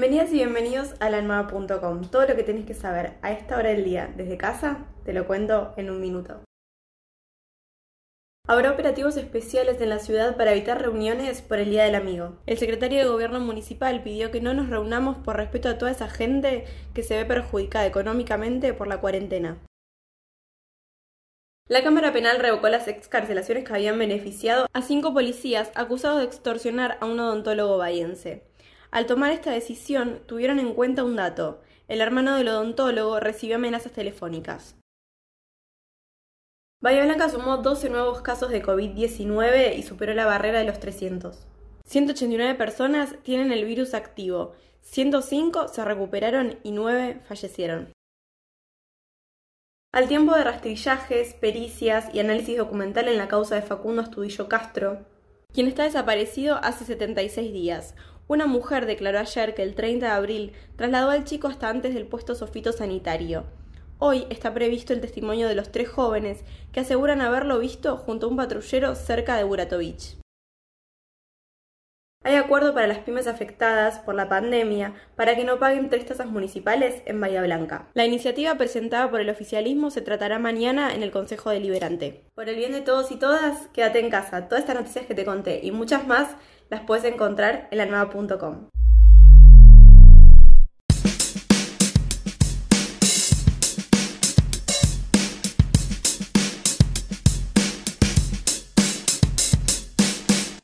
bienvenidos a lanmava.com. Todo lo que tenés que saber a esta hora del día desde casa te lo cuento en un minuto. Habrá operativos especiales en la ciudad para evitar reuniones por el Día del Amigo. El secretario de Gobierno Municipal pidió que no nos reunamos por respeto a toda esa gente que se ve perjudicada económicamente por la cuarentena. La Cámara Penal revocó las excarcelaciones que habían beneficiado a cinco policías acusados de extorsionar a un odontólogo bahiense. Al tomar esta decisión, tuvieron en cuenta un dato. El hermano del odontólogo recibió amenazas telefónicas. Bahía Blanca sumó 12 nuevos casos de COVID-19 y superó la barrera de los 300. 189 personas tienen el virus activo, 105 se recuperaron y 9 fallecieron. Al tiempo de rastrillajes, pericias y análisis documental en la causa de Facundo Astudillo Castro, quien está desaparecido hace 76 días, una mujer declaró ayer que el 30 de abril trasladó al chico hasta antes del puesto sofito sanitario. Hoy está previsto el testimonio de los tres jóvenes que aseguran haberlo visto junto a un patrullero cerca de Buratovich. Hay acuerdo para las pymes afectadas por la pandemia para que no paguen tres tasas municipales en Bahía Blanca. La iniciativa presentada por el oficialismo se tratará mañana en el Consejo Deliberante. Por el bien de todos y todas, quédate en casa. Todas estas noticias que te conté y muchas más las puedes encontrar en la nueva.com.